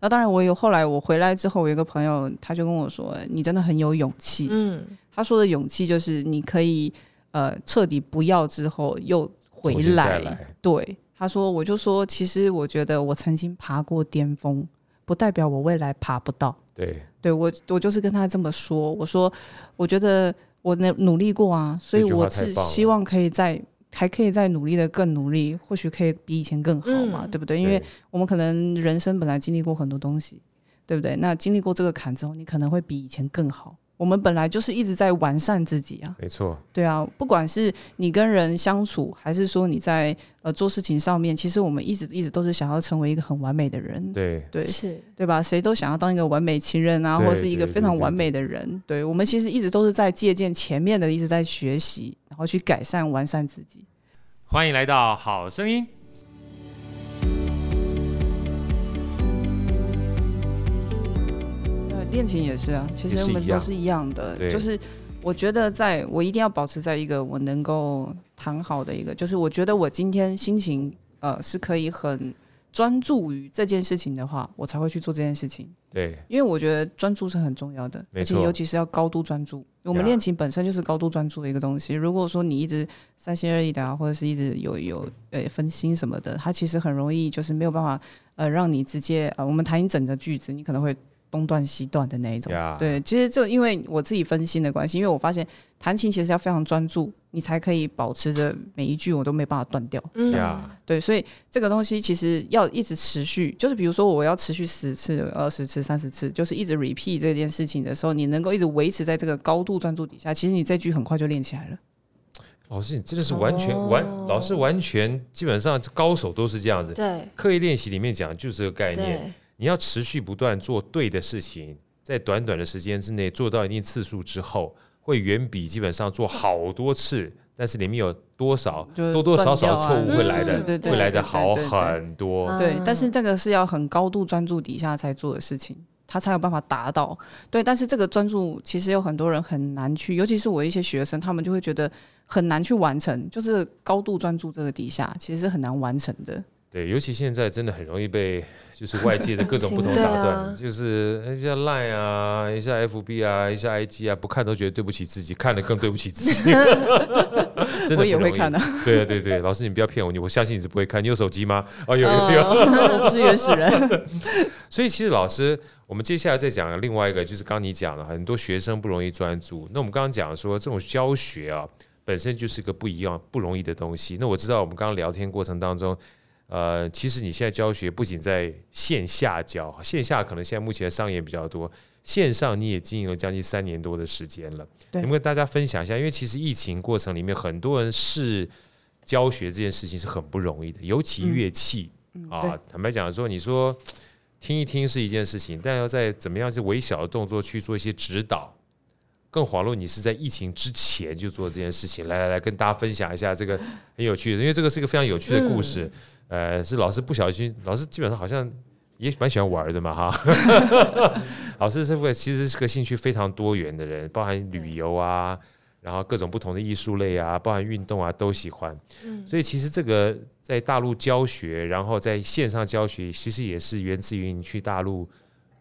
那当然，我有后来我回来之后，我有一个朋友他就跟我说：“你真的很有勇气。”嗯，他说的勇气就是你可以呃彻底不要之后又回来。来对，他说，我就说，其实我觉得我曾经爬过巅峰，不代表我未来爬不到。对，对我我就是跟他这么说，我说我觉得我努努力过啊，所以我是希望可以再。还可以再努力的更努力，或许可以比以前更好嘛，嗯、对不对？因为我们可能人生本来经历过很多东西，对不对？那经历过这个坎之后，你可能会比以前更好。我们本来就是一直在完善自己啊，没错。对啊，不管是你跟人相处，还是说你在呃做事情上面，其实我们一直一直都是想要成为一个很完美的人。对对是，对吧？谁都想要当一个完美情人啊，或者是一个非常完美的人。对，我们其实一直都是在借鉴前面的，一直在学习，然后去改善完善自己。欢迎来到好声音。恋情也是啊，其实我们都是一样的，是就是我觉得在我一定要保持在一个我能够谈好的一个，就是我觉得我今天心情呃是可以很。专注于这件事情的话，我才会去做这件事情。对，因为我觉得专注是很重要的，而且尤其是要高度专注。我们恋情本身就是高度专注的一个东西。如果说你一直三心二意的啊，或者是一直有有呃分心什么的，它其实很容易就是没有办法呃让你直接呃我们谈一整个句子，你可能会。东断西断的那一种，yeah. 对，其实就因为我自己分心的关系，因为我发现弹琴其实要非常专注，你才可以保持着每一句我都没办法断掉。嗯，yeah. 对，所以这个东西其实要一直持续，就是比如说我要持续十次、二十次、三十次，就是一直 repeat 这件事情的时候，你能够一直维持在这个高度专注底下，其实你这句很快就练起来了。老师，你真的是完全、oh. 完，老师完全基本上高手都是这样子。对，刻意练习里面讲的就是这个概念。你要持续不断做对的事情，在短短的时间之内做到一定次数之后，会远比基本上做好多次，但是里面有多少多多少少错误会来的，会来的好很多。对，但是这个是要很高度专注底下才做的事情，他才有办法达到。对，但是这个专注其实有很多人很难去，尤其是我一些学生，他们就会觉得很难去完成，就是高度专注这个底下其实是很难完成的。对，尤其现在真的很容易被。就是外界的各种不同 打断，啊、就是一下 Line 啊，一下 FB 啊，一下 IG 啊，不看都觉得对不起自己，看了更对不起自己。真的我也会看的。对啊，对对，老师你不要骗我，你我相信你是不会看。你有手机吗？哦，有有有，我不是原始人。所以其实老师，我们接下来再讲另外一个，就是刚你讲了，很多学生不容易专注。那我们刚刚讲说，这种教学啊，本身就是个不一样、不容易的东西。那我知道，我们刚刚聊天过程当中。呃，其实你现在教学不仅在线下教，线下可能现在目前的商业比较多，线上你也经营了将近三年多的时间了。对，能不能跟大家分享一下？因为其实疫情过程里面，很多人是教学这件事情是很不容易的，尤其乐器、嗯、啊，坦白讲说，你说听一听是一件事情，但要在怎么样是微小的动作去做一些指导，更遑论你是在疫情之前就做这件事情。来来来，跟大家分享一下这个很有趣的，因为这个是一个非常有趣的故事。嗯呃，是老师不小心，老师基本上好像也蛮喜欢玩的嘛，哈。老师是会其实是个兴趣非常多元的人，包含旅游啊，然后各种不同的艺术类啊，包含运动啊都喜欢。所以其实这个在大陆教学，然后在线上教学，其实也是源自于你去大陆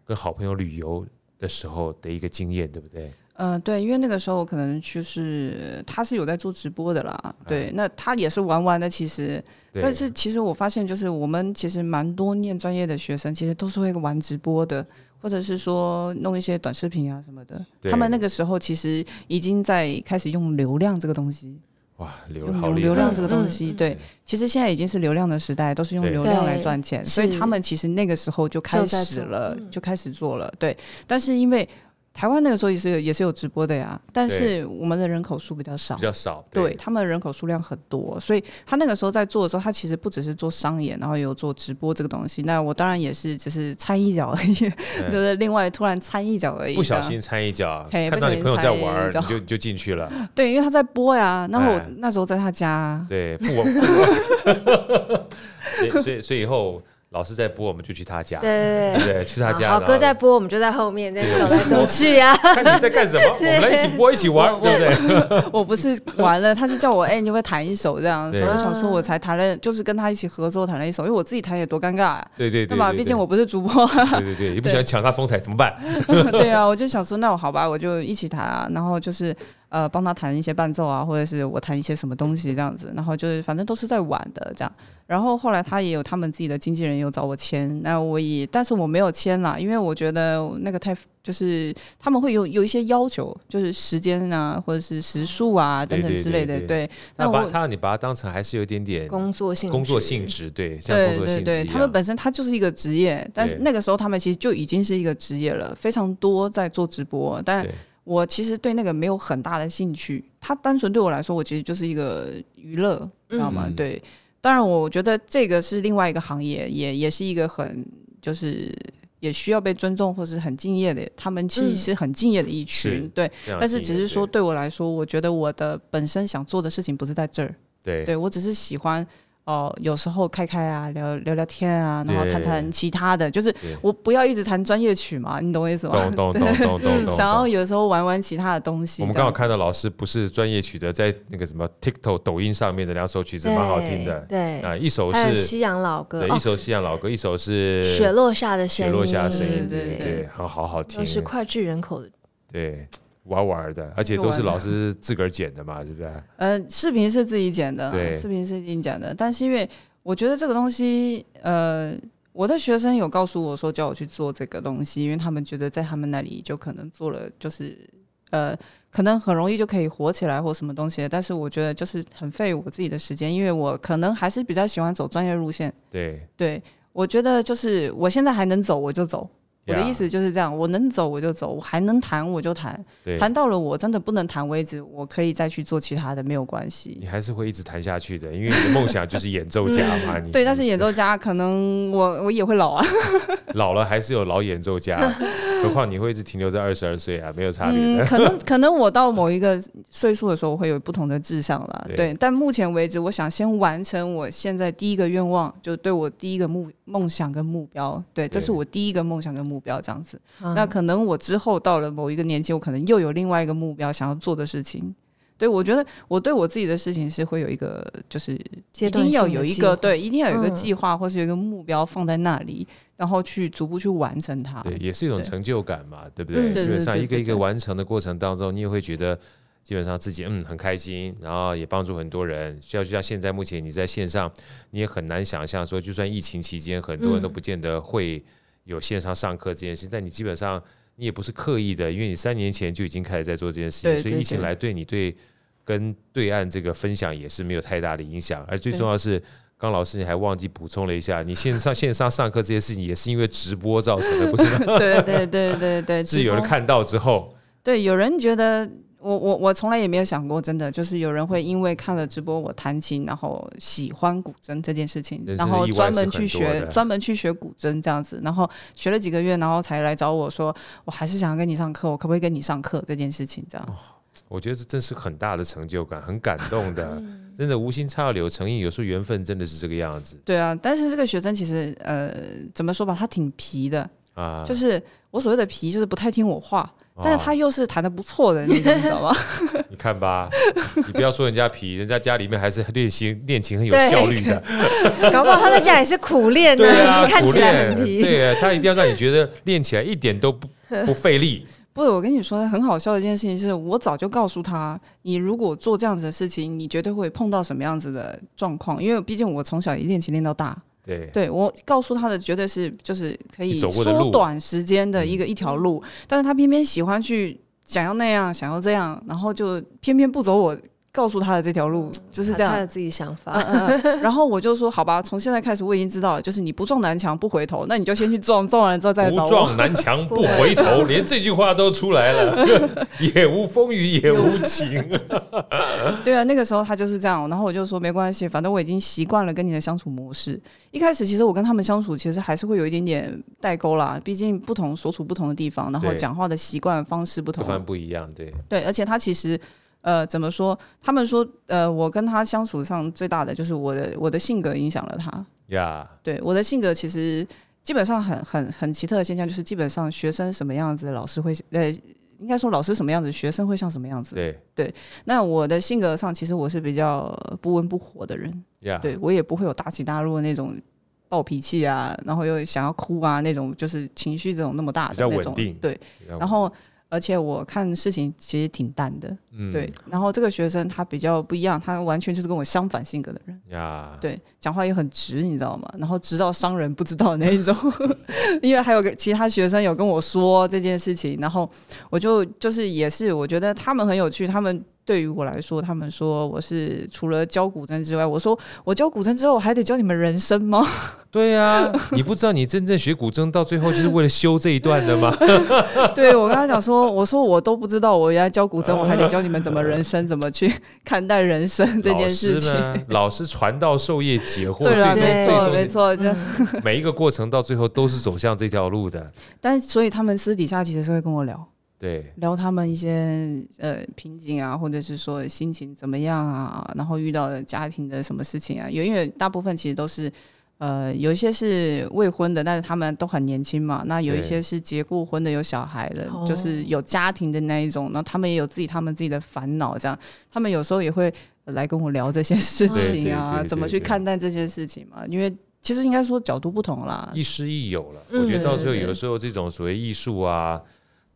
跟好朋友旅游的时候的一个经验，对不对？嗯、呃，对，因为那个时候可能就是他是有在做直播的啦，对，那他也是玩玩的，其实，但是其实我发现就是我们其实蛮多念专业的学生，其实都是会玩直播的，或者是说弄一些短视频啊什么的，他们那个时候其实已经在开始用流量这个东西，哇，流用流量这个东西，对，其实现在已经是流量的时代，都是用流量来赚钱，所以他们其实那个时候就开始了，就开始做了，对，但是因为。台湾那个时候也是有也是有直播的呀，但是我们的人口数比较少，比较少，对，对他们的人口数量很多，所以他那个时候在做的时候，他其实不只是做商演，然后也有做直播这个东西。那我当然也是只是掺一脚而已，就是另外突然掺一脚而已，不小心掺一脚，看到你朋友在玩，你就就进去了。对，因为他在播呀，然后我那时候在他家，对，不我，所以所以以后。老师在播，我们就去他家，对对对，去他家。好哥在播，我们就在后面在走来走去呀。看你在干什么，我们来一起播，一起玩，对不对？我不是玩了，他是叫我哎，你会弹一首这样子。我想说，我才弹了，就是跟他一起合作弹了一首，因为我自己弹也多尴尬啊。对对对，对吧？毕竟我不是主播。对对对，也不喜欢抢他风采，怎么办？对啊，我就想说，那我好吧，我就一起弹啊，然后就是。呃，帮他弹一些伴奏啊，或者是我弹一些什么东西这样子，然后就是反正都是在玩的这样。然后后来他也有他们自己的经纪人有找我签，那我也，但是我没有签啦，因为我觉得那个太就是他们会有有一些要求，就是时间啊，或者是时数啊等等之类的。对，对，对，对，对，那把他你把它当成还是有一点点工作性工作性质，对，像工作性质对对对，他们本身他就是一个职业，但是那个时候他们其实就已经是一个职业了，非常多在做直播，但。我其实对那个没有很大的兴趣，它单纯对我来说，我其实就是一个娱乐，知道吗？嗯、对，当然我觉得这个是另外一个行业，也也是一个很就是也需要被尊重或是很敬业的，他们其实是很敬业的一群，嗯、对。但是只是说对我来说，我觉得我的本身想做的事情不是在这儿，对，对我只是喜欢。哦，有时候开开啊，聊聊聊天啊，然后谈谈其他的，就是我不要一直弹专业曲嘛，你懂我意思吗？懂懂懂懂懂。想要有时候玩玩其他的东西。我们刚好看到老师不是专业曲的，在那个什么 TikTok 抖音上面的两首曲子蛮好听的。对啊，一首是西洋老歌，对，一首西洋老歌，一首是雪落下的声音，雪落下的声音，对对，好好好听，都是脍炙人口的。对。玩玩的，而且都是老师自个儿剪的嘛，是不是？呃，视频是自己剪的，对，视频是自己剪的。但是因为我觉得这个东西，呃，我的学生有告诉我说叫我去做这个东西，因为他们觉得在他们那里就可能做了，就是呃，可能很容易就可以火起来或什么东西。但是我觉得就是很费我自己的时间，因为我可能还是比较喜欢走专业路线。对，对，我觉得就是我现在还能走，我就走。我的意思就是这样，我能走我就走，我还能弹我就弹，弹到了我真的不能弹为止，我可以再去做其他的，没有关系。你还是会一直弹下去的，因为你的梦想就是演奏家嘛。你对，但是演奏家可能我我也会老啊，老了还是有老演奏家，何况你会一直停留在二十二岁啊，没有差别。嗯，可能可能我到某一个岁数的时候我会有不同的志向了，对。但目前为止，我想先完成我现在第一个愿望，就对我第一个目梦想跟目标，对，这是我第一个梦想跟目标。这样子，嗯、那可能我之后到了某一个年纪，我可能又有另外一个目标想要做的事情。对，我觉得我对我自己的事情是会有一个，就是一定要有一个对，一定要有一个计划，或是有一个目标放在那里，然后去逐步去完成它。对，也是一种成就感嘛，对，不对？嗯、基本上一个一个完成的过程当中，你也会觉得基本上自己嗯很开心，然后也帮助很多人。就像现在目前你在线上，你也很难想象说，就算疫情期间，很多人都不见得会。嗯有线上上课这件事，但你基本上你也不是刻意的，因为你三年前就已经开始在做这件事情，所以疫情来对你对跟对岸这个分享也是没有太大的影响。而最重要的是，刚老师你还忘记补充了一下，你线上线上上课这件事情也是因为直播造成的，不是吗？对对对对对，是有人看到之后，对，有人觉得。我我我从来也没有想过，真的就是有人会因为看了直播我弹琴，然后喜欢古筝这件事情，然后专门去学，专门去学古筝这样子，然后学了几个月，然后才来找我说，我还是想要跟你上课，我可不可以跟你上课这件事情？这样，我觉得这真是很大的成就感，很感动的，真的无心插柳成荫，有时候缘分真的是这个样子。对啊，但是这个学生其实呃，怎么说吧，他挺皮的啊，就是我所谓的皮，就是不太听我话。但是他又是弹得不错的，你知道吗？你看吧，你不要说人家皮，人家家里面还是练琴练琴很有效率的。搞不好他在家也是苦练的，啊、看起来很皮。对啊，他一定要让你觉得练起来一点都不不费力。不是，我跟你说很好笑的一件事情是，我早就告诉他，你如果做这样子的事情，你绝对会碰到什么样子的状况，因为毕竟我从小一练琴练到大。对，对我告诉他的绝对是就是可以缩短时间的一个一条路，但是他偏偏喜欢去想要那样，想要这样，然后就偏偏不走我。告诉他的这条路就是这样，他的自己想法。嗯嗯、然后我就说，好吧，从现在开始我已经知道了，就是你不撞南墙不回头，那你就先去撞，撞完了之后再找我。不撞南墙不回头，连这句话都出来了，也无风雨也无晴。对啊，那个时候他就是这样。然后我就说没关系，反正我已经习惯了跟你的相处模式。一开始其实我跟他们相处，其实还是会有一点点代沟啦，毕竟不同所处不同的地方，然后讲话的习惯方式不同，不，不一样。对对，而且他其实。呃，怎么说？他们说，呃，我跟他相处上最大的就是我的我的性格影响了他。对，我的性格其实基本上很很很奇特的现象，就是基本上学生什么样子，老师会呃，应该说老师什么样子，学生会像什么样子。对对，那我的性格上，其实我是比较不温不火的人。对我也不会有大起大落的那种暴脾气啊，然后又想要哭啊那种，就是情绪这种那么大的那种。对，然后。而且我看事情其实挺淡的，嗯，对。然后这个学生他比较不一样，他完全就是跟我相反性格的人，呀，对，讲话也很直，你知道吗？然后直到伤人不知道那一种。因为还有个其他学生有跟我说这件事情，然后我就就是也是我觉得他们很有趣，他们。对于我来说，他们说我是除了教古筝之外，我说我教古筝之后，我还得教你们人生吗？对呀、啊，你不知道你真正学古筝到最后就是为了修这一段的吗？对，我跟他讲说，我说我都不知道，我原来教古筝，我还得教你们怎么人生，怎么去 看待人生这件事情。老师传道授业解惑，对啦，最终没错，没错，就每一个过程到最后都是走向这条路的。但所以他们私底下其实是会跟我聊。对，聊他们一些呃瓶颈啊，或者是说心情怎么样啊，然后遇到的家庭的什么事情啊，有因为大部分其实都是呃有一些是未婚的，但是他们都很年轻嘛。那有一些是结过婚的，有小孩的，就是有家庭的那一种。然后他们也有自己他们自己的烦恼，这样他们有时候也会来跟我聊这些事情啊，怎么去看待这些事情嘛？因为其实应该说角度不同啦，亦师亦友了。我觉得到最后有的时候这种所谓艺术啊。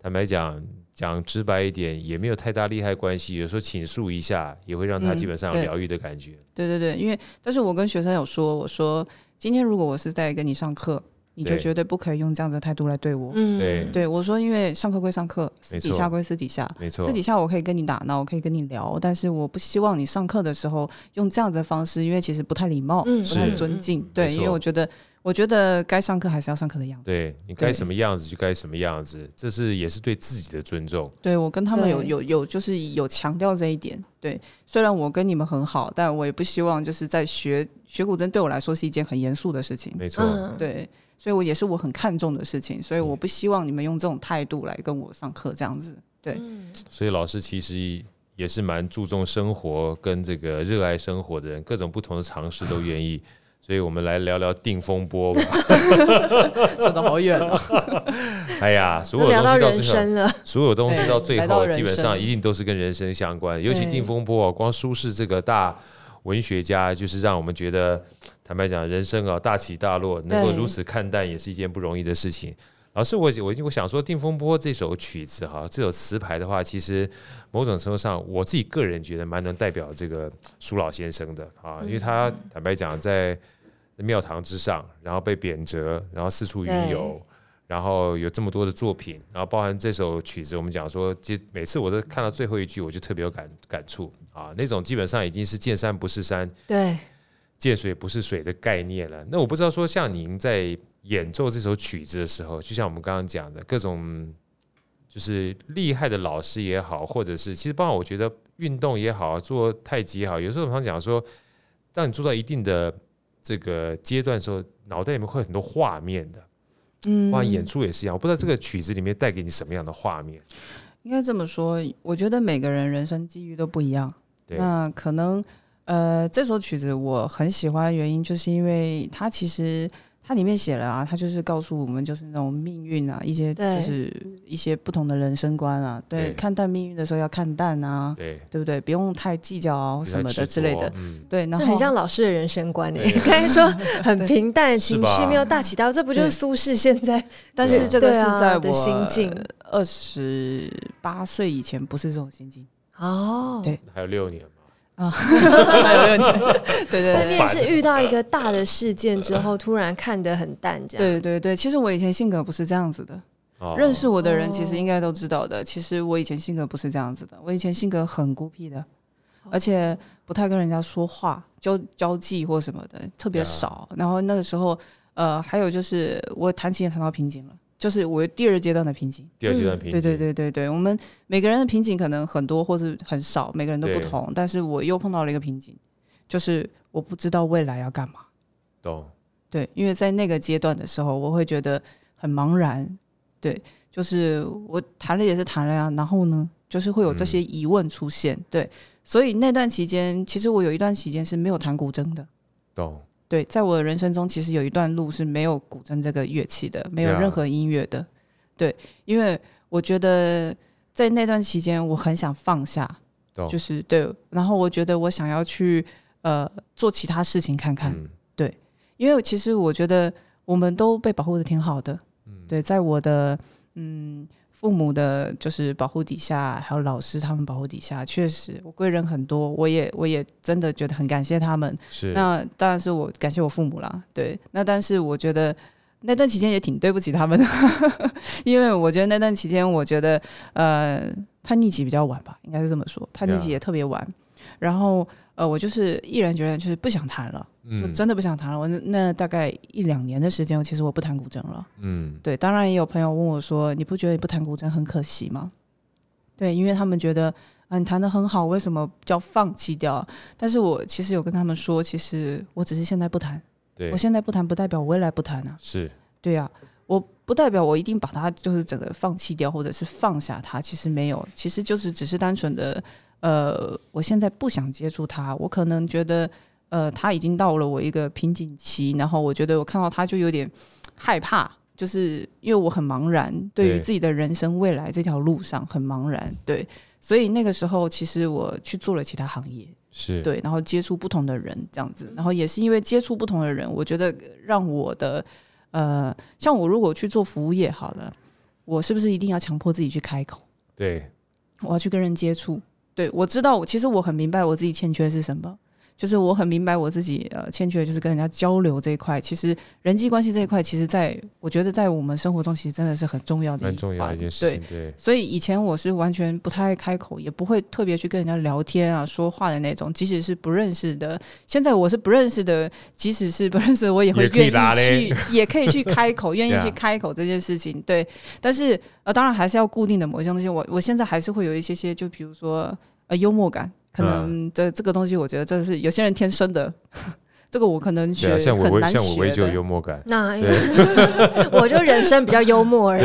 坦白讲，讲直白一点，也没有太大利害关系。有时候倾诉一下，也会让他基本上有疗愈的感觉。嗯、对，对对对，因为但是我跟学生有说，我说今天如果我是在跟你上课，你就绝对不可以用这样的态度来对我。嗯，对，对我说，因为上课归上课，私底下归私底下，没错，私底下我可以跟你打闹，我可以跟你聊，但是我不希望你上课的时候用这样子的方式，因为其实不太礼貌，嗯、不太尊敬。嗯、对，因为我觉得。我觉得该上课还是要上课的样子。对，你该什么样子就该什么样子，这是也是对自己的尊重。对，我跟他们有有有就是有强调这一点。对，虽然我跟你们很好，但我也不希望就是在学学古筝对我来说是一件很严肃的事情。没错，对，所以我也是我很看重的事情，所以我不希望你们用这种态度来跟我上课这样子。对，所以老师其实也是蛮注重生活跟这个热爱生活的人，各种不同的尝试都愿意。所以我们来聊聊定风波吧，说得好远啊。哎呀，所有东西到最后，所有东西到最后，基本上一定都是跟人生相关。尤其定风波，光苏轼这个大文学家，就是让我们觉得，坦白讲，人生啊大起大落，能够如此看淡，也是一件不容易的事情。老师，我我我想说，定风波这首曲子哈，这首词牌的话，其实某种程度上，我自己个人觉得蛮能代表这个苏老先生的啊，因为他坦白讲，在庙堂之上，然后被贬谪，然后四处云游，然后有这么多的作品，然后包含这首曲子，我们讲说，其实每次我都看到最后一句，我就特别有感感触啊，那种基本上已经是见山不是山，对，见水不是水的概念了。那我不知道说，像您在。演奏这首曲子的时候，就像我们刚刚讲的，各种就是厉害的老师也好，或者是其实包括我觉得运动也好，做太极也好，有时候我们常讲说，当你做到一定的这个阶段的时候，脑袋里面会有很多画面的。嗯，哇演出也是一样。我不知道这个曲子里面带给你什么样的画面。应该这么说，我觉得每个人人生际遇都不一样。对。那可能呃，这首曲子我很喜欢的原因，就是因为它其实。它里面写了啊，它就是告诉我们，就是那种命运啊，一些就是一些不同的人生观啊。对，对看淡命运的时候要看淡啊，对，对不对？不用太计较啊什么的之类的。嗯、对，然后很像老师的人生观诶。刚才说很平淡，情绪没有大起大落，这不就是苏轼现在？但是这个是在我心境二十八岁以前，不是这种心境哦。对，还有六年。啊，还有六年，对对，所以你也是遇到一个大的事件之后，突然看得很淡，这样。对对对，其实我以前性格不是这样子的，认识我的人其实应该都知道的。其实我以前性格不是这样子的，我以前性格很孤僻的，而且不太跟人家说话、交交际或什么的特别少。然后那个时候，呃，还有就是我弹琴也弹到瓶颈了。就是我第二阶段的瓶颈，第二阶段瓶颈，对对对对对，我们每个人的瓶颈可能很多或是很少，每个人都不同。但是我又碰到了一个瓶颈，就是我不知道未来要干嘛。懂。对，因为在那个阶段的时候，我会觉得很茫然。对，就是我谈了也是谈了呀，然后呢，就是会有这些疑问出现。对，所以那段期间，其实我有一段期间是没有弹古筝的。懂。对，在我的人生中，其实有一段路是没有古筝这个乐器的，没有任何音乐的。对，因为我觉得在那段期间，我很想放下，oh. 就是对。然后我觉得我想要去呃做其他事情看看。嗯、对，因为其实我觉得我们都被保护的挺好的。嗯、对，在我的嗯。父母的就是保护底下，还有老师他们保护底下，确实我贵人很多，我也我也真的觉得很感谢他们。是，那当然是我感谢我父母啦。对，那但是我觉得那段期间也挺对不起他们的，因为我觉得那段期间，我觉得呃叛逆期比较晚吧，应该是这么说，叛逆期也特别晚。然后呃，我就是毅然决然就是不想弹了。就真的不想弹了。我那，那大概一两年的时间，其实我不弹古筝了。嗯，对。当然也有朋友问我说：“你不觉得你不弹古筝很可惜吗？”对，因为他们觉得啊，你弹的很好，为什么叫放弃掉？但是我其实有跟他们说，其实我只是现在不弹。对，我现在不弹，不代表我未来不弹啊。是，对啊，我不代表我一定把它就是整个放弃掉，或者是放下它。其实没有，其实就是只是单纯的，呃，我现在不想接触他。我可能觉得。呃，他已经到了我一个瓶颈期，然后我觉得我看到他就有点害怕，就是因为我很茫然，对于自己的人生未来这条路上很茫然，对，所以那个时候其实我去做了其他行业，是对，然后接触不同的人这样子，然后也是因为接触不同的人，我觉得让我的呃，像我如果去做服务业好了，我是不是一定要强迫自己去开口？对，我要去跟人接触，对，我知道我其实我很明白我自己欠缺是什么。就是我很明白我自己呃欠缺的就是跟人家交流这一块，其实人际关系这一块，其实在我觉得在我们生活中其实真的是很重要的一，蛮重要的一件事情。对，对，所以以前我是完全不太爱开口，也不会特别去跟人家聊天啊、说话的那种，即使是不认识的。现在我是不认识的，即使是不认识的，我也会愿意去，也可以去 开口，愿意去开口这件事情。对，但是呃，当然还是要固定的某一些东西。我我现在还是会有一些些，就比如说呃幽默感。可能这这个东西，我觉得这是有些人天生的，这个我可能学像我很难学的。像我就有幽默感，那 我就人生比较幽默而已。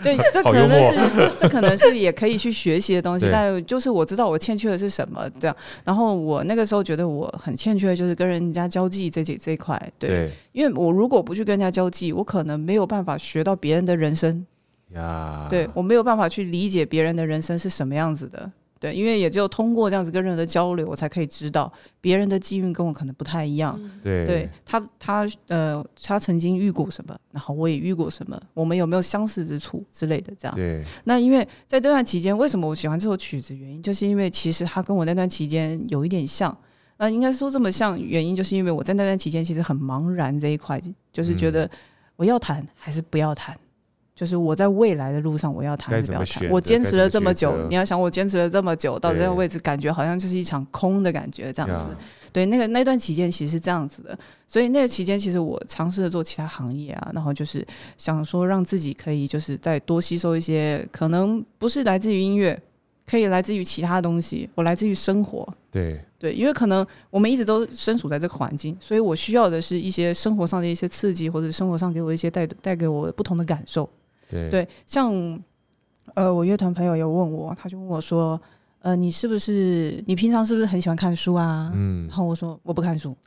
对，这可能是这可能是也可以去学习的东西，但就是我知道我欠缺的是什么这样。然后我那个时候觉得我很欠缺的就是跟人家交际这这这一块，对，因为我如果不去跟人家交际，我可能没有办法学到别人的人生呀。对，我没有办法去理解别人的人生是什么样子的。对，因为也只有通过这样子跟人的交流，我才可以知道别人的际遇跟我可能不太一样。对，对他，他呃，他曾经遇过什么，然后我也遇过什么，我们有没有相似之处之类的，这样。对。那因为在这段期间，为什么我喜欢这首曲子？原因就是因为其实他跟我那段期间有一点像。那应该说这么像，原因就是因为我在那段期间其实很茫然这一块，就是觉得我要弹还是不要弹。就是我在未来的路上，我要谈还是不要弹？我坚持了这么久，你要想我坚持了这么久，到这个位置，感觉好像就是一场空的感觉，这样子。对，那个那段期间其实是这样子的，所以那个期间其实我尝试着做其他行业啊，然后就是想说让自己可以就是再多吸收一些，可能不是来自于音乐，可以来自于其他东西，我来自于生活。对对，因为可能我们一直都身处在这个环境，所以我需要的是一些生活上的一些刺激，或者生活上给我一些带带给我不同的感受。对，对，像呃，我乐团朋友有问我，他就问我说：“呃，你是不是你平常是不是很喜欢看书啊？”嗯，然后我说：“我不看书。”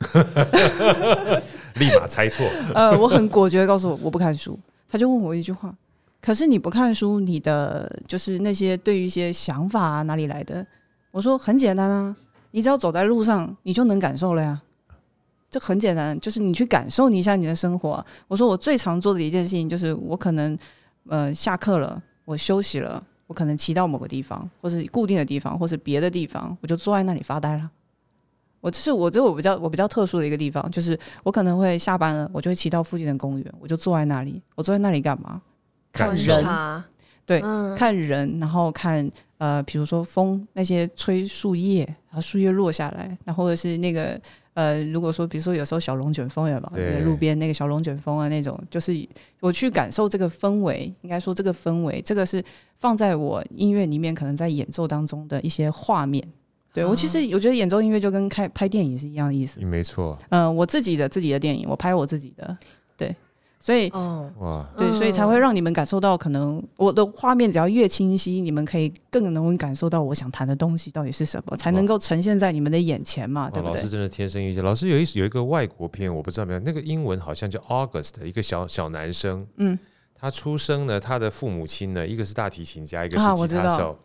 立马猜错。呃，我很果决的告诉我我不看书。他就问我一句话：“可是你不看书，你的就是那些对于一些想法啊哪里来的？”我说：“很简单啊，你只要走在路上，你就能感受了呀。这很简单，就是你去感受你一下你的生活。”我说：“我最常做的一件事情就是我可能。”呃，下课了，我休息了，我可能骑到某个地方，或是固定的地方，或是别的地方，我就坐在那里发呆了。我是我这我比较我比较特殊的一个地方，就是我可能会下班了，我就会骑到附近的公园，我就坐在那里。我坐在那里干嘛？看人，对，嗯、看人，然后看呃，比如说风，那些吹树叶，然后树叶落下来，那或者是那个。呃，如果说比如说有时候小龙卷风也吧，对？路边那个小龙卷风啊，那种就是我去感受这个氛围，应该说这个氛围，这个是放在我音乐里面可能在演奏当中的一些画面。对，我其实我觉得演奏音乐就跟开拍电影是一样的意思。没错。嗯、呃，我自己的自己的电影，我拍我自己的。对，所以哦哇，对，所以才会让你们感受到，可能我的画面只要越清晰，你们可以更能感受到我想谈的东西到底是什么，才能够呈现在你们的眼前嘛，对不对？老师真的天生异象。老师有一有一个外国片，我不知道没有，那个英文好像叫 August，一个小小男生，嗯，他出生呢，他的父母亲呢，一个是大提琴家，一个是吉他手，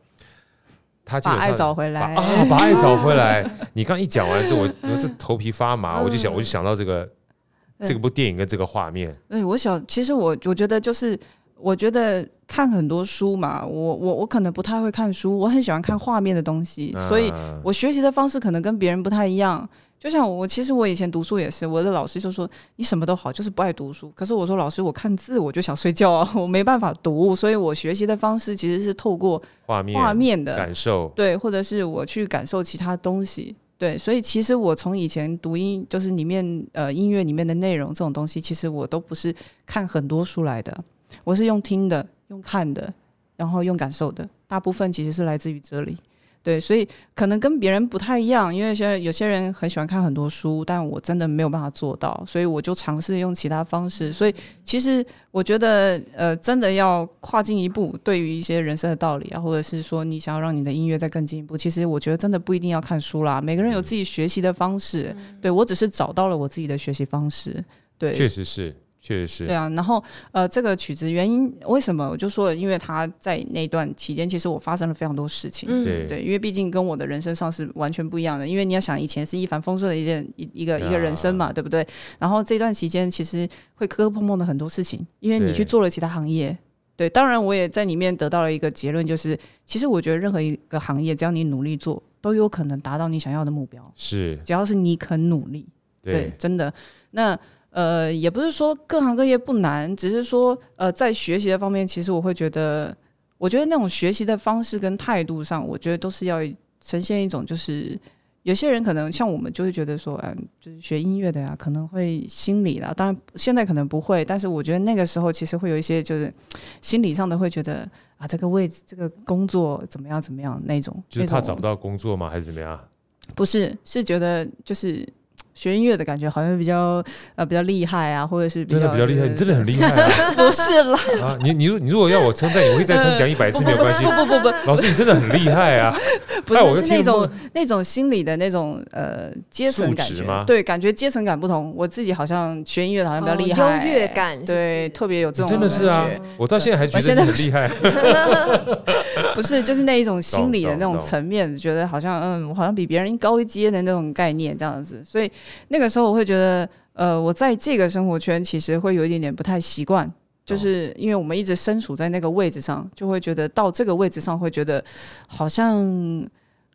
他把爱找回来啊，把爱找回来。你刚一讲完之后，我我这头皮发麻，我就想我就 想到这个。这个部电影跟这个画面，对，我想，其实我我觉得就是，我觉得看很多书嘛，我我我可能不太会看书，我很喜欢看画面的东西，所以我学习的方式可能跟别人不太一样。就像我，其实我以前读书也是，我的老师就说你什么都好，就是不爱读书。可是我说老师，我看字我就想睡觉啊，我没办法读，所以我学习的方式其实是透过画面画面的感受，对，或者是我去感受其他东西。对，所以其实我从以前读音，就是里面呃音乐里面的内容这种东西，其实我都不是看很多书来的，我是用听的、用看的，然后用感受的，大部分其实是来自于这里。对，所以可能跟别人不太一样，因为现在有些人很喜欢看很多书，但我真的没有办法做到，所以我就尝试用其他方式。所以其实我觉得，呃，真的要跨进一步，对于一些人生的道理啊，或者是说你想要让你的音乐再更进一步，其实我觉得真的不一定要看书啦。每个人有自己学习的方式，对，我只是找到了我自己的学习方式。对，确实是。确实是。对啊，然后呃，这个曲子原因为什么？我就说了，因为他在那段期间，其实我发生了非常多事情。嗯，对对，因为毕竟跟我的人生上是完全不一样的。因为你要想，以前是一帆风顺的一件一一个一个人生嘛，对不对？然后这段期间其实会磕磕碰碰的很多事情，因为你去做了其他行业。对，当然我也在里面得到了一个结论，就是其实我觉得任何一个行业，只要你努力做，都有可能达到你想要的目标。是，只要是你肯努力，对，真的那。呃，也不是说各行各业不难，只是说呃，在学习的方面，其实我会觉得，我觉得那种学习的方式跟态度上，我觉得都是要呈现一种，就是有些人可能像我们就会觉得说，嗯、呃，就是学音乐的呀，可能会心理啦，当然现在可能不会，但是我觉得那个时候其实会有一些就是心理上的会觉得啊，这个位置这个工作怎么样怎么样那种，就是他找不到工作吗？还是怎么样？不是，是觉得就是。学音乐的感觉好像比较呃比较厉害啊，或者是比较真的比较厉害，你真的很厉害啊！不是啦，啊，你你你如果要我称赞你，我会再重讲一百次没有关系。不不不不，老师你真的很厉害啊！不是，是那种那种心理的那种呃阶层感觉吗？对，感觉阶层感不同。我自己好像学音乐的好像比较厉害，优越感对，特别有这种。真的是啊，我到现在还觉得很厉害。不是，就是那一种心理的那种层面，觉得好像嗯，我好像比别人高一阶的那种概念这样子，所以。那个时候我会觉得，呃，我在这个生活圈其实会有一点点不太习惯，就是因为我们一直身处在那个位置上，就会觉得到这个位置上会觉得好像，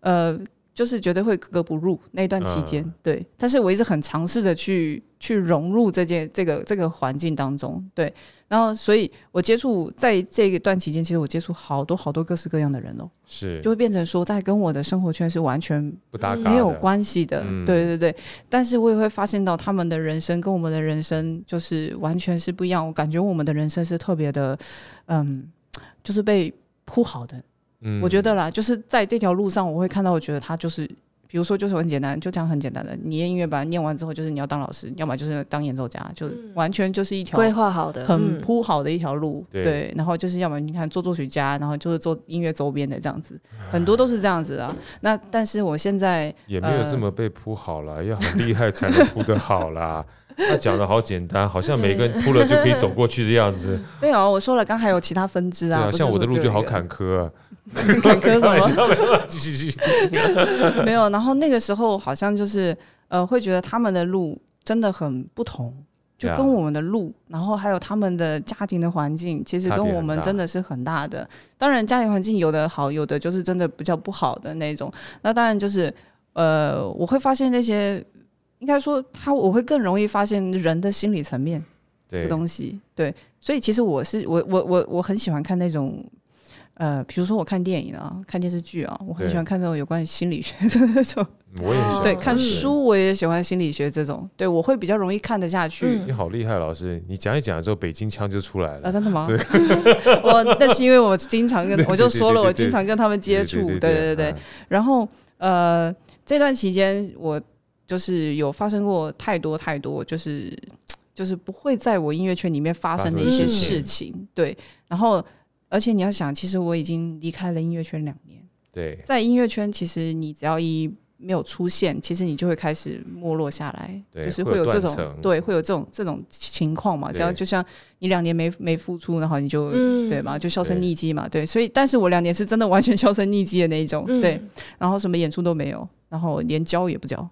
呃。就是绝对会格格不入那段期间，对。但是我一直很尝试的去去融入这件这个这个环境当中，对。然后，所以我接触在这一段期间，其实我接触好多好多各式各样的人哦，是就会变成说，在跟我的生活圈是完全不搭没有关系的，对对对。但是我也会发现到他们的人生跟我们的人生就是完全是不一样。我感觉我们的人生是特别的，嗯，就是被铺好的。嗯，我觉得啦，就是在这条路上，我会看到，我觉得他就是，比如说，就是很简单，就这样很简单的，你念音乐班念完之后，就是你要当老师，要么就是当演奏家，就完全就是一条规划好的、很铺好的一条路。对，然后就是要么你看做作曲家，然后就是做音乐周边的这样子，很多都是这样子啊。那但是我现在也没有这么被铺好了，要很厉害才能铺得好啦。他讲的好简单，好像每个人哭了就可以走过去的样子。没有，我说了，刚还有其他分支啊。像我的路就好坎坷啊。坎坷什么？继续继续。没有，然后那个时候好像就是呃，会觉得他们的路真的很不同，就跟我们的路，然后还有他们的家庭的环境，其实跟我们真的是很大的。当然，家庭环境有的好，有的就是真的比较不好的那种。那当然就是呃，我会发现那些，应该说他，我会更容易发现人的心理层面这个东西。对，所以其实我是我我我我很喜欢看那种。呃，比如说我看电影啊，看电视剧啊，我很喜欢看这种有关于心理学的那种。我也喜欢。对，看书我也喜欢心理学这种。对，我会比较容易看得下去。你好厉害，老师！你讲一讲之后，北京腔就出来了。啊，真的吗？对。我那是因为我经常跟，我就说了，我经常跟他们接触。对对对对。然后呃，这段期间我就是有发生过太多太多，就是 就是不会在我音乐圈里面发生的一些事情。对，然后而且你要想，其实我已经离开了音乐圈两年。对，在音乐圈，其实你只要一没有出现，其实你就会开始没落下来，就是会有这种对，会有这种这种情况嘛。只要就像你两年没没付出，然后你就、嗯、对嘛，就销声匿迹嘛。对，所以但是我两年是真的完全销声匿迹的那一种，嗯、对，然后什么演出都没有，然后连交也不交，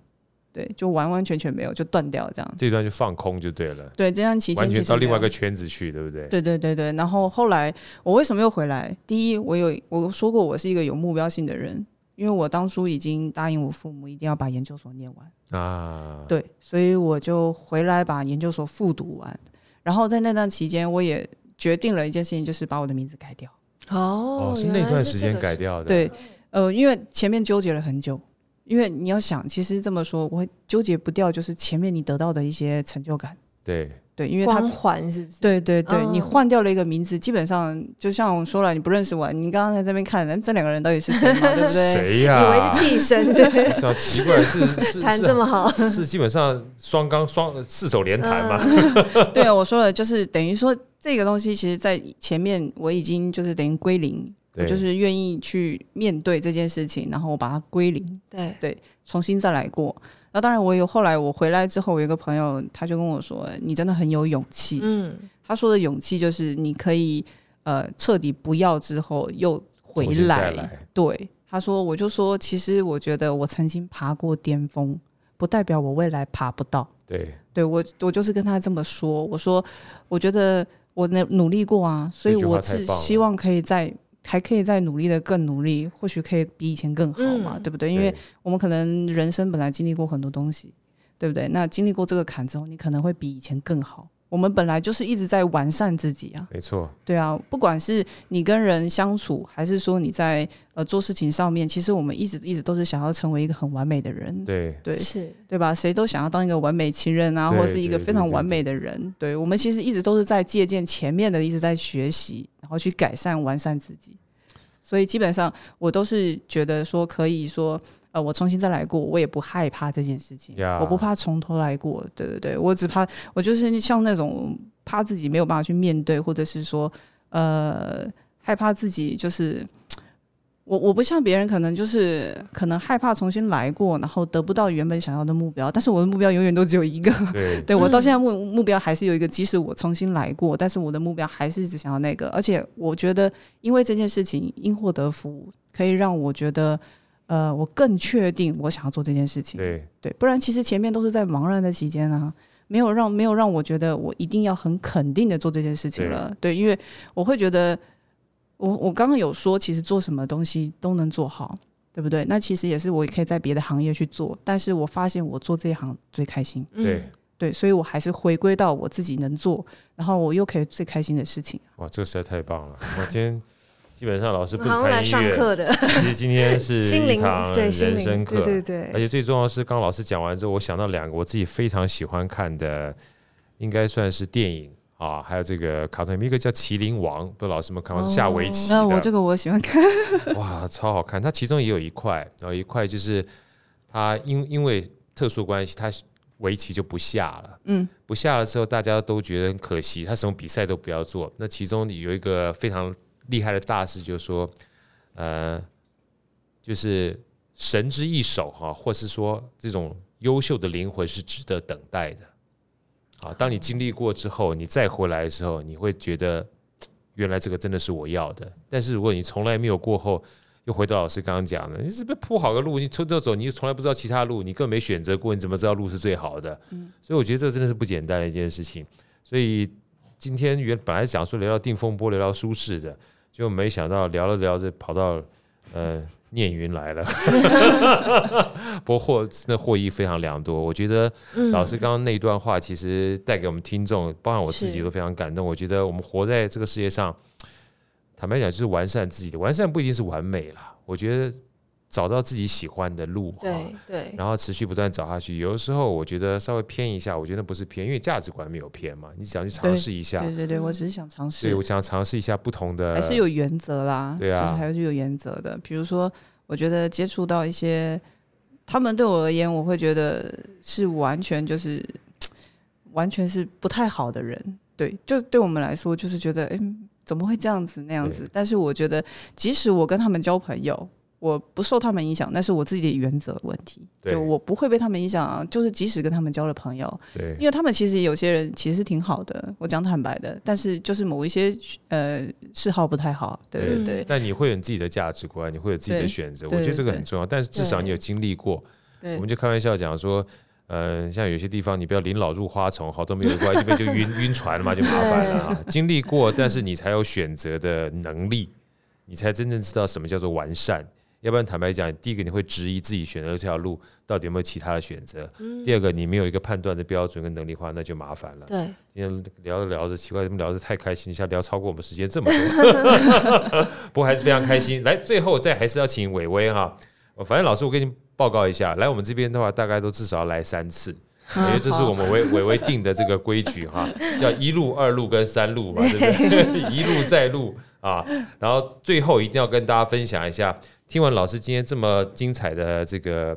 对，就完完全全没有，就断掉这样。这段就放空就对了。对，这段期间完全到另外一个圈子去，对不对？对对对对。然后后来我为什么又回来？第一，我有我说过，我是一个有目标性的人。因为我当初已经答应我父母一定要把研究所念完啊，对，所以我就回来把研究所复读完。然后在那段期间，我也决定了一件事情，就是把我的名字改掉。哦，是那段时间改掉的。对，呃，因为前面纠结了很久。因为你要想，其实这么说，我会纠结不掉，就是前面你得到的一些成就感。对。对，因为他环是不是？对对对，你换掉了一个名字，基本上就像我说了，你不认识我，你刚刚在这边看，这两个人到底是谁嘛？对不对？谁呀？以为是替身，这 奇怪，是是弹这么好，是基本上双钢双四手联弹嘛？对啊，我说了，就是等于说这个东西，其实在前面我已经就是等于归零，我就是愿意去面对这件事情，然后我把它归零，对对，重新再来过。那当然，我有后来我回来之后，我有一个朋友，他就跟我说：“你真的很有勇气。”嗯，他说的勇气就是你可以呃彻底不要之后又回来。来对，他说，我就说，其实我觉得我曾经爬过巅峰，不代表我未来爬不到。对，对我我就是跟他这么说，我说我觉得我努努力过啊，所以我是希望可以在。还可以再努力的更努力，或许可以比以前更好嘛，嗯、对不对？因为我们可能人生本来经历过很多东西，对不对？那经历过这个坎之后，你可能会比以前更好。我们本来就是一直在完善自己啊，没错，对啊，不管是你跟人相处，还是说你在呃做事情上面，其实我们一直一直都是想要成为一个很完美的人，对。对。是，对吧？谁都想要当一个完美情人啊，或者是一个非常完美的人。对，我们其实一直都是在借鉴前面的，一直在学习，然后去改善完善自己。所以基本上我都是觉得说可以说，呃，我重新再来过，我也不害怕这件事情.我不怕从头来过，对对对，我只怕我就是像那种怕自己没有办法去面对，或者是说，呃，害怕自己就是。我我不像别人，可能就是可能害怕重新来过，然后得不到原本想要的目标。但是我的目标永远都只有一个。对，对我到现在目目标还是有一个，即使我重新来过，但是我的目标还是只想要那个。而且我觉得，因为这件事情因祸得福，可以让我觉得，呃，我更确定我想要做这件事情。对对，不然其实前面都是在茫然的期间啊，没有让没有让我觉得我一定要很肯定的做这件事情了。对，对，因为我会觉得。我我刚刚有说，其实做什么东西都能做好，对不对？那其实也是我也可以在别的行业去做，但是我发现我做这一行最开心。对对，所以我还是回归到我自己能做，然后我又可以最开心的事情。哇，这个实在太棒了！我今天基本上老师不是谈音乐的，其实今天是 一堂人生课，对对对。而且最重要的是，刚刚老师讲完之后，我想到两个我自己非常喜欢看的，应该算是电影。啊，还有这个卡通，一个叫《麒麟王》，不知道老师们看下围棋的。那我这个我喜欢看。哇，超好看！它其中也有一块，然后一块就是它因因为特殊关系，它围棋就不下了。嗯，不下了之后，大家都觉得很可惜，他什么比赛都不要做。那其中有一个非常厉害的大师就说，呃，就是神之一手哈，或是说这种优秀的灵魂是值得等待的。啊，当你经历过之后，你再回来的时候，你会觉得原来这个真的是我要的。但是如果你从来没有过后，又回到老师刚刚讲的，你是不是铺好个路，你从头走，你从来不知道其他路，你根本没选择过，你怎么知道路是最好的？所以我觉得这真的是不简单的一件事情。所以今天原本来想说聊聊定风波，聊聊舒适的，就没想到聊着聊着跑到呃。念云来了，不过获那获益非常良多。我觉得老师刚刚那一段话，其实带给我们听众，包含我自己都非常感动。我觉得我们活在这个世界上，坦白讲就是完善自己的，完善不一定是完美啦。我觉得找到自己喜欢的路，对对，然后持续不断找下去。有的时候我觉得稍微偏一下，我觉得不是偏，因为价值观没有偏嘛。你想去尝试一下，对对对，我只是想尝试。对，我想尝试一下不同的，还是有原则啦。对啊，就是还是有原则的，比如说。我觉得接触到一些，他们对我而言，我会觉得是完全就是完全是不太好的人。对，就对我们来说，就是觉得，哎，怎么会这样子那样子？但是我觉得，即使我跟他们交朋友，我不受他们影响，那是我自己的原则问题。对，我不会被他们影响，啊就是即使跟他们交了朋友，对，因为他们其实有些人其实是挺好的，我讲坦白的，但是就是某一些呃嗜好不太好，对对对。但你会有你自己的价值观，你会有自己的选择，我觉得这个很重要。但是至少你有经历过，我们就开玩笑讲说。嗯、呃，像有些地方你不要临老入花丛，好多没有关系，被就晕 晕船了嘛，就麻烦了哈。经历过，但是你才有选择的能力，你才真正知道什么叫做完善。要不然坦白讲，第一个你会质疑自己选择这条路到底有没有其他的选择，嗯、第二个你没有一个判断的标准跟能力的话，那就麻烦了。对，今天聊着聊着，奇怪，怎么聊得太开心，一下聊超过我们时间这么多，不过还是非常开心。来，最后再还是要请伟伟哈，反正老师我跟你。报告一下，来我们这边的话，大概都至少要来三次，因为这是我们伟伟伟定的这个规矩哈，叫一路、二路跟三路嘛，对不对？一路再路啊，然后最后一定要跟大家分享一下，听完老师今天这么精彩的这个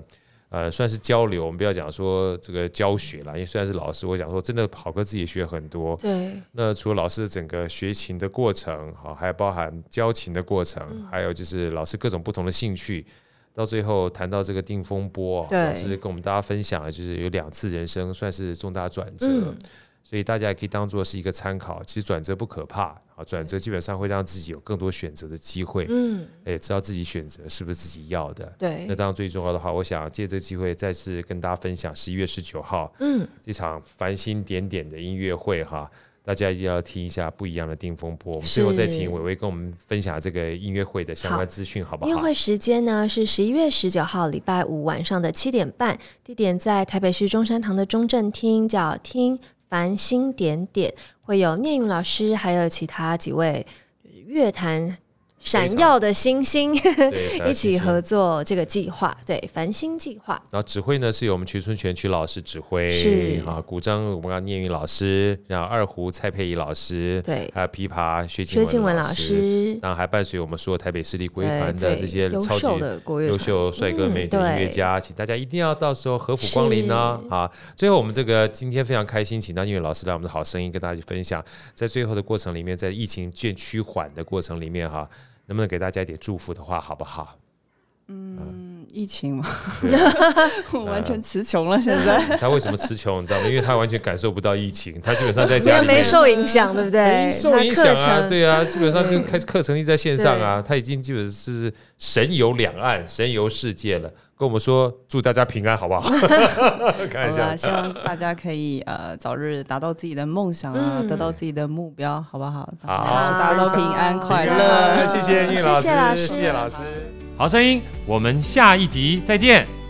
呃，算是交流，我们不要讲说这个教学了，因为虽然是老师，我讲说真的，好哥自己也学很多。对。那除了老师整个学琴的过程，好，还包含教琴的过程，还有就是老师各种不同的兴趣。到最后谈到这个定风波，老师跟我们大家分享了，就是有两次人生算是重大转折，嗯、所以大家也可以当做是一个参考。其实转折不可怕，啊，转折基本上会让自己有更多选择的机会，嗯，也知道自己选择是不是自己要的。对，那当然最重要的话，我想借这个机会再次跟大家分享十一月十九号，嗯，这场繁星点点的音乐会哈。大家一定要听一下不一样的定风波。我们最后再请伟伟跟我们分享这个音乐会的相关资讯，好不好？音乐会时间呢是十一月十九号礼拜五晚上的七点半，地点在台北市中山堂的中正厅，叫听繁星点点，会有念韵老师，还有其他几位乐坛。闪耀的星星，一起合作这个计划，对繁星计划。然后指挥呢是由我们瞿春泉瞿老师指挥，是。啊，古筝我们刚刚念韵老师，然后二胡蔡佩仪老师，对，还有琵琶薛薛静文老师，然后还伴随我们所有台北市立国乐团的这些超级优秀帅哥美女音乐家，请大家一定要到时候合府光临呢。啊，最后我们这个今天非常开心，请到念韵老师来我们的好声音跟大家去分享，在最后的过程里面，在疫情渐趋缓的过程里面哈。能不能给大家一点祝福的话，好不好？嗯，疫情嘛，我完全词穷了。现在他为什么词穷？你知道吗？因为他完全感受不到疫情，他基本上在家里没受影响，对不对？受影响啊，对啊，基本上 就开课程一直在线上啊，他已经基本是神游两岸、神游世界了。跟我们说，祝大家平安，好不好？开玩笑，希望大家可以呃早日达到自己的梦想啊，得到自己的目标，好不好？好，祝大家都平安快乐。谢谢念韵老师，谢谢老师，好声音，我们下一集再见。